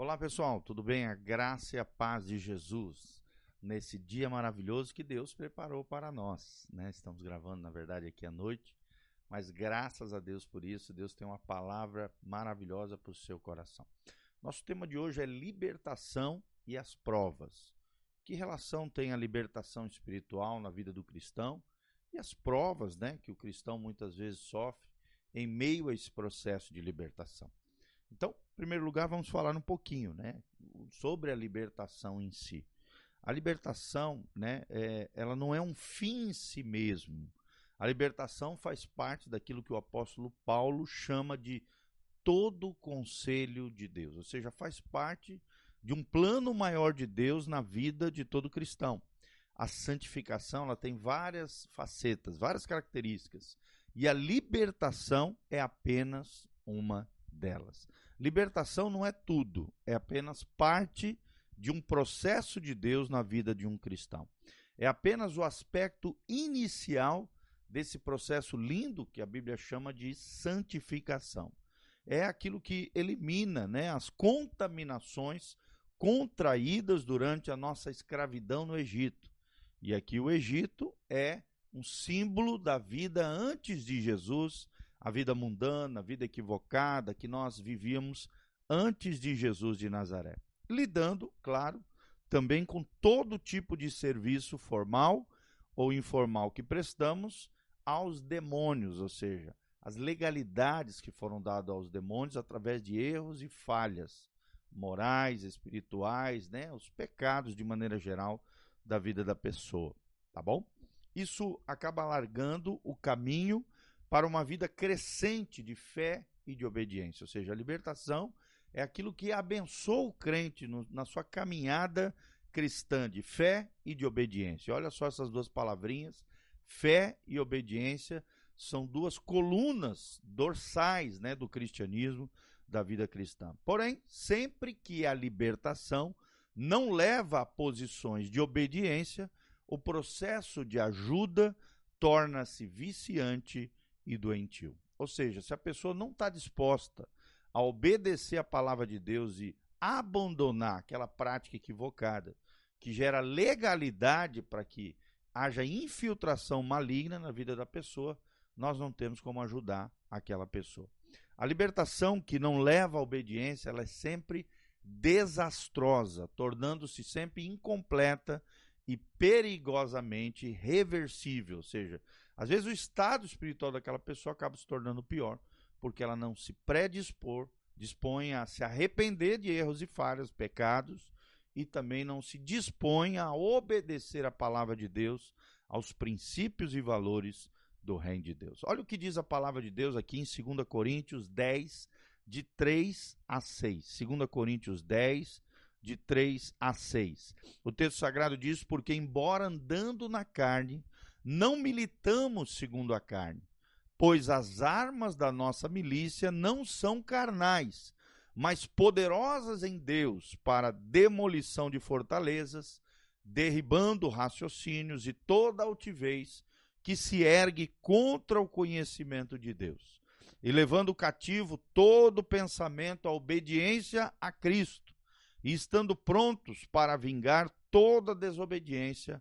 Olá pessoal, tudo bem? A graça e a paz de Jesus nesse dia maravilhoso que Deus preparou para nós. Né? Estamos gravando, na verdade, aqui à noite, mas graças a Deus por isso, Deus tem uma palavra maravilhosa para o seu coração. Nosso tema de hoje é libertação e as provas. Que relação tem a libertação espiritual na vida do cristão e as provas né, que o cristão muitas vezes sofre em meio a esse processo de libertação? Então, em primeiro lugar, vamos falar um pouquinho né, sobre a libertação em si. A libertação, né, é, ela não é um fim em si mesmo. A libertação faz parte daquilo que o apóstolo Paulo chama de todo o conselho de Deus, ou seja, faz parte de um plano maior de Deus na vida de todo cristão. A santificação ela tem várias facetas, várias características, e a libertação é apenas uma delas. Libertação não é tudo, é apenas parte de um processo de Deus na vida de um cristão. É apenas o aspecto inicial desse processo lindo que a Bíblia chama de santificação. É aquilo que elimina né, as contaminações contraídas durante a nossa escravidão no Egito. E aqui o Egito é um símbolo da vida antes de Jesus, a vida mundana, a vida equivocada que nós vivíamos antes de Jesus de Nazaré. Lidando, claro, também com todo tipo de serviço formal ou informal que prestamos aos demônios, ou seja, as legalidades que foram dadas aos demônios através de erros e falhas morais, espirituais, né, os pecados de maneira geral da vida da pessoa, tá bom? Isso acaba alargando o caminho para uma vida crescente de fé e de obediência. Ou seja, a libertação é aquilo que abençoa o crente no, na sua caminhada cristã de fé e de obediência. Olha só essas duas palavrinhas, fé e obediência, são duas colunas dorsais né, do cristianismo, da vida cristã. Porém, sempre que a libertação não leva a posições de obediência, o processo de ajuda torna-se viciante e doentio. Ou seja, se a pessoa não está disposta a obedecer a palavra de Deus e abandonar aquela prática equivocada que gera legalidade para que haja infiltração maligna na vida da pessoa, nós não temos como ajudar aquela pessoa. A libertação que não leva à obediência, ela é sempre desastrosa, tornando-se sempre incompleta e perigosamente reversível, ou seja, às vezes o estado espiritual daquela pessoa acaba se tornando pior, porque ela não se predispor, dispõe a se arrepender de erros e falhas, pecados, e também não se dispõe a obedecer a palavra de Deus, aos princípios e valores do reino de Deus. Olha o que diz a palavra de Deus aqui em 2 Coríntios 10, de 3 a 6. 2 Coríntios 10, de 3 a 6. O texto sagrado diz: Porque, embora andando na carne, não militamos segundo a carne, pois as armas da nossa milícia não são carnais, mas poderosas em Deus para demolição de fortalezas, derribando raciocínios e toda altivez que se ergue contra o conhecimento de Deus, e levando cativo todo pensamento à obediência a Cristo, e estando prontos para vingar toda desobediência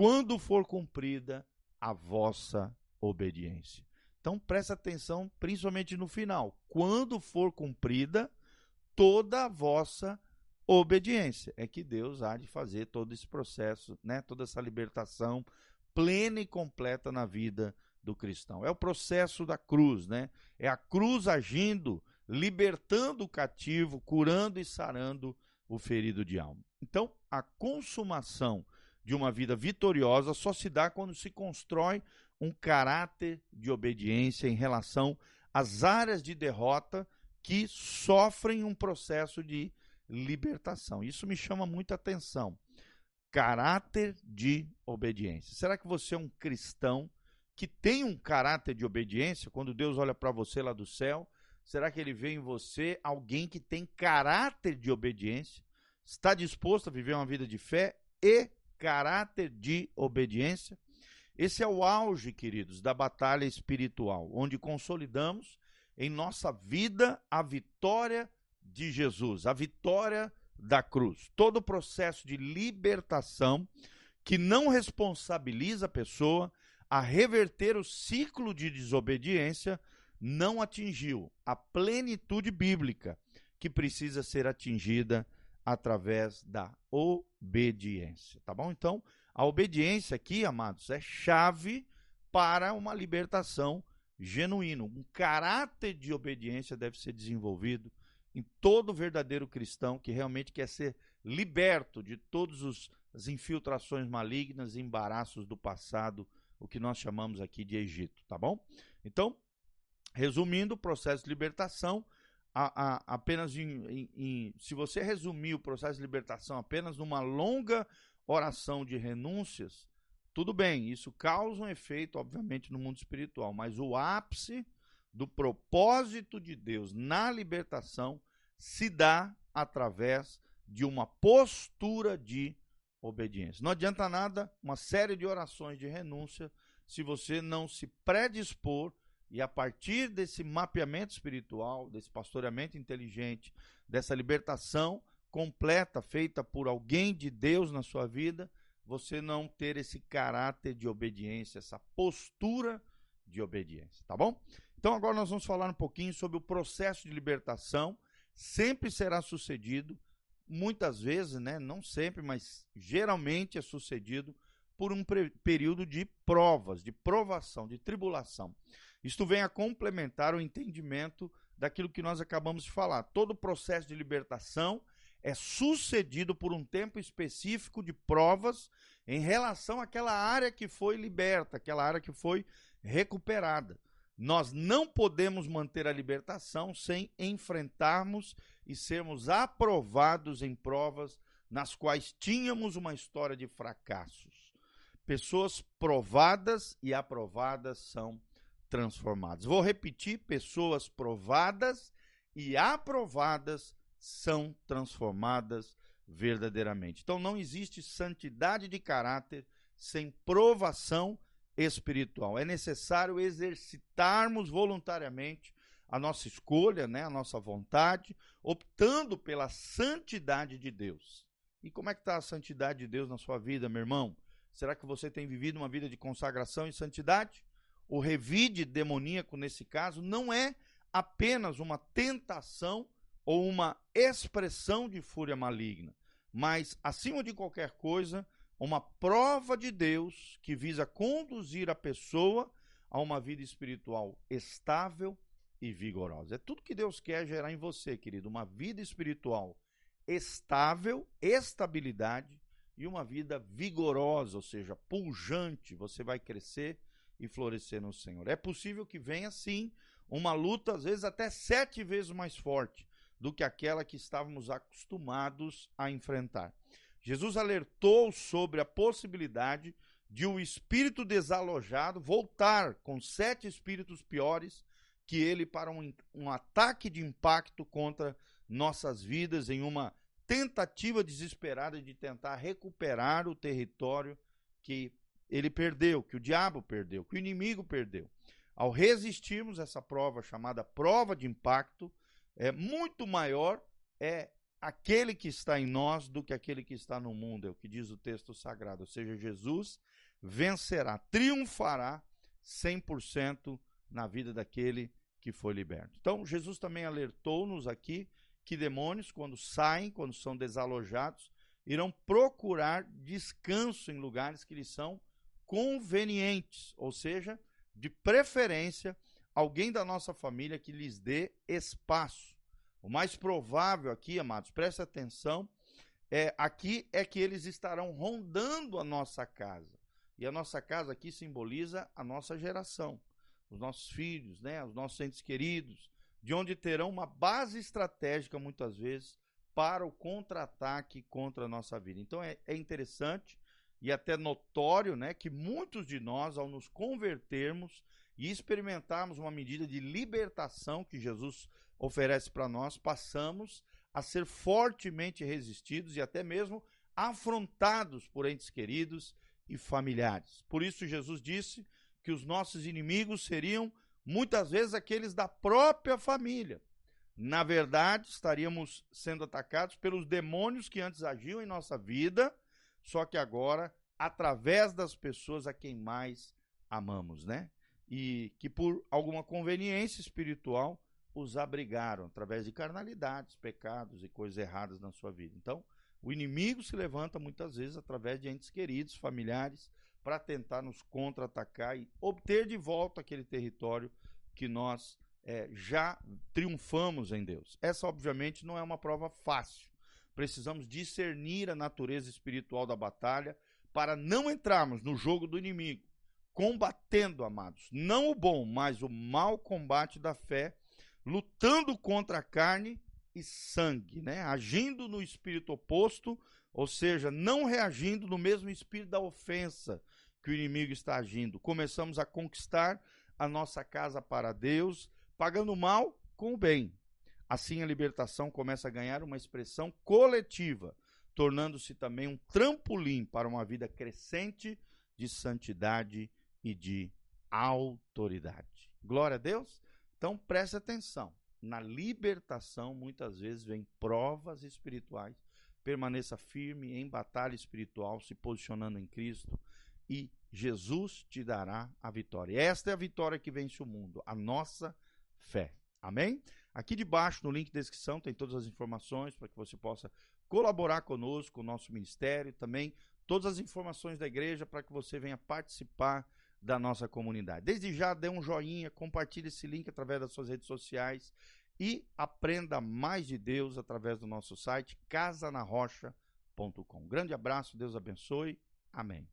quando for cumprida a vossa obediência. Então presta atenção, principalmente no final. Quando for cumprida toda a vossa obediência, é que Deus há de fazer todo esse processo, né? Toda essa libertação plena e completa na vida do cristão. É o processo da cruz, né? É a cruz agindo, libertando o cativo, curando e sarando o ferido de alma. Então, a consumação de uma vida vitoriosa só se dá quando se constrói um caráter de obediência em relação às áreas de derrota que sofrem um processo de libertação. Isso me chama muita atenção. Caráter de obediência. Será que você é um cristão que tem um caráter de obediência? Quando Deus olha para você lá do céu, será que ele vê em você alguém que tem caráter de obediência? Está disposto a viver uma vida de fé e caráter de obediência. Esse é o auge, queridos, da batalha espiritual, onde consolidamos em nossa vida a vitória de Jesus, a vitória da cruz. Todo o processo de libertação que não responsabiliza a pessoa a reverter o ciclo de desobediência não atingiu a plenitude bíblica que precisa ser atingida através da obediência, tá bom? Então, a obediência aqui, amados, é chave para uma libertação genuína. Um caráter de obediência deve ser desenvolvido em todo verdadeiro cristão que realmente quer ser liberto de todas as infiltrações malignas e embaraços do passado, o que nós chamamos aqui de Egito, tá bom? Então, resumindo, o processo de libertação, a, a, apenas em, em, em, se você resumir o processo de libertação apenas numa longa oração de renúncias, tudo bem, isso causa um efeito, obviamente, no mundo espiritual, mas o ápice do propósito de Deus na libertação se dá através de uma postura de obediência. Não adianta nada uma série de orações de renúncia se você não se predispor e a partir desse mapeamento espiritual, desse pastoreamento inteligente, dessa libertação completa feita por alguém de Deus na sua vida, você não ter esse caráter de obediência, essa postura de obediência, tá bom? Então agora nós vamos falar um pouquinho sobre o processo de libertação. Sempre será sucedido, muitas vezes, né, não sempre, mas geralmente é sucedido por um período de provas, de provação, de tribulação. Isto vem a complementar o entendimento daquilo que nós acabamos de falar. Todo o processo de libertação é sucedido por um tempo específico de provas em relação àquela área que foi liberta, aquela área que foi recuperada. Nós não podemos manter a libertação sem enfrentarmos e sermos aprovados em provas nas quais tínhamos uma história de fracassos. Pessoas provadas e aprovadas são transformadas. Vou repetir: pessoas provadas e aprovadas são transformadas verdadeiramente. Então não existe santidade de caráter sem provação espiritual. É necessário exercitarmos voluntariamente a nossa escolha, né, a nossa vontade, optando pela santidade de Deus. E como é que está a santidade de Deus na sua vida, meu irmão? Será que você tem vivido uma vida de consagração e santidade? O revide demoníaco, nesse caso, não é apenas uma tentação ou uma expressão de fúria maligna, mas, acima de qualquer coisa, uma prova de Deus que visa conduzir a pessoa a uma vida espiritual estável e vigorosa. É tudo que Deus quer gerar em você, querido, uma vida espiritual estável, estabilidade e uma vida vigorosa, ou seja, pujante. Você vai crescer e florescer no Senhor. É possível que venha sim uma luta, às vezes até sete vezes mais forte, do que aquela que estávamos acostumados a enfrentar. Jesus alertou sobre a possibilidade de o um espírito desalojado voltar com sete espíritos piores que ele para um, um ataque de impacto contra nossas vidas em uma tentativa desesperada de tentar recuperar o território que ele perdeu, que o diabo perdeu, que o inimigo perdeu. Ao resistirmos essa prova chamada prova de impacto, é muito maior é aquele que está em nós do que aquele que está no mundo, é o que diz o texto sagrado. Ou seja, Jesus vencerá, triunfará 100% na vida daquele que foi liberto. Então, Jesus também alertou-nos aqui que demônios, quando saem, quando são desalojados, irão procurar descanso em lugares que lhes são convenientes, ou seja, de preferência alguém da nossa família que lhes dê espaço. O mais provável aqui, amados, preste atenção, é, aqui é que eles estarão rondando a nossa casa. E a nossa casa aqui simboliza a nossa geração, os nossos filhos, né, os nossos entes queridos, de onde terão uma base estratégica, muitas vezes, para o contra-ataque contra a nossa vida. Então é, é interessante e até notório né, que muitos de nós, ao nos convertermos, e experimentarmos uma medida de libertação que Jesus oferece para nós, passamos a ser fortemente resistidos e até mesmo afrontados por entes queridos e familiares. Por isso, Jesus disse que os nossos inimigos seriam muitas vezes aqueles da própria família. Na verdade, estaríamos sendo atacados pelos demônios que antes agiam em nossa vida, só que agora através das pessoas a quem mais amamos, né? E que por alguma conveniência espiritual os abrigaram através de carnalidades, pecados e coisas erradas na sua vida. Então, o inimigo se levanta muitas vezes através de entes queridos, familiares, para tentar nos contra-atacar e obter de volta aquele território que nós é, já triunfamos em Deus. Essa, obviamente, não é uma prova fácil. Precisamos discernir a natureza espiritual da batalha para não entrarmos no jogo do inimigo, combatendo, amados, não o bom, mas o mau combate da fé, lutando contra a carne e sangue, né? Agindo no espírito oposto, ou seja, não reagindo no mesmo espírito da ofensa que o inimigo está agindo. Começamos a conquistar a nossa casa para Deus, pagando o mal com o bem. Assim a libertação começa a ganhar uma expressão coletiva, tornando-se também um trampolim para uma vida crescente de santidade e de autoridade. Glória a Deus? Então preste atenção. Na libertação, muitas vezes, vem provas espirituais. Permaneça firme em batalha espiritual, se posicionando em Cristo, e Jesus te dará a vitória. Esta é a vitória que vence o mundo, a nossa fé. Amém? Aqui debaixo, no link de descrição, tem todas as informações para que você possa colaborar conosco, com o nosso ministério, também todas as informações da igreja para que você venha participar da nossa comunidade. Desde já, dê um joinha, compartilhe esse link através das suas redes sociais e aprenda mais de Deus através do nosso site casanarrocha.com. Grande abraço, Deus abençoe. Amém.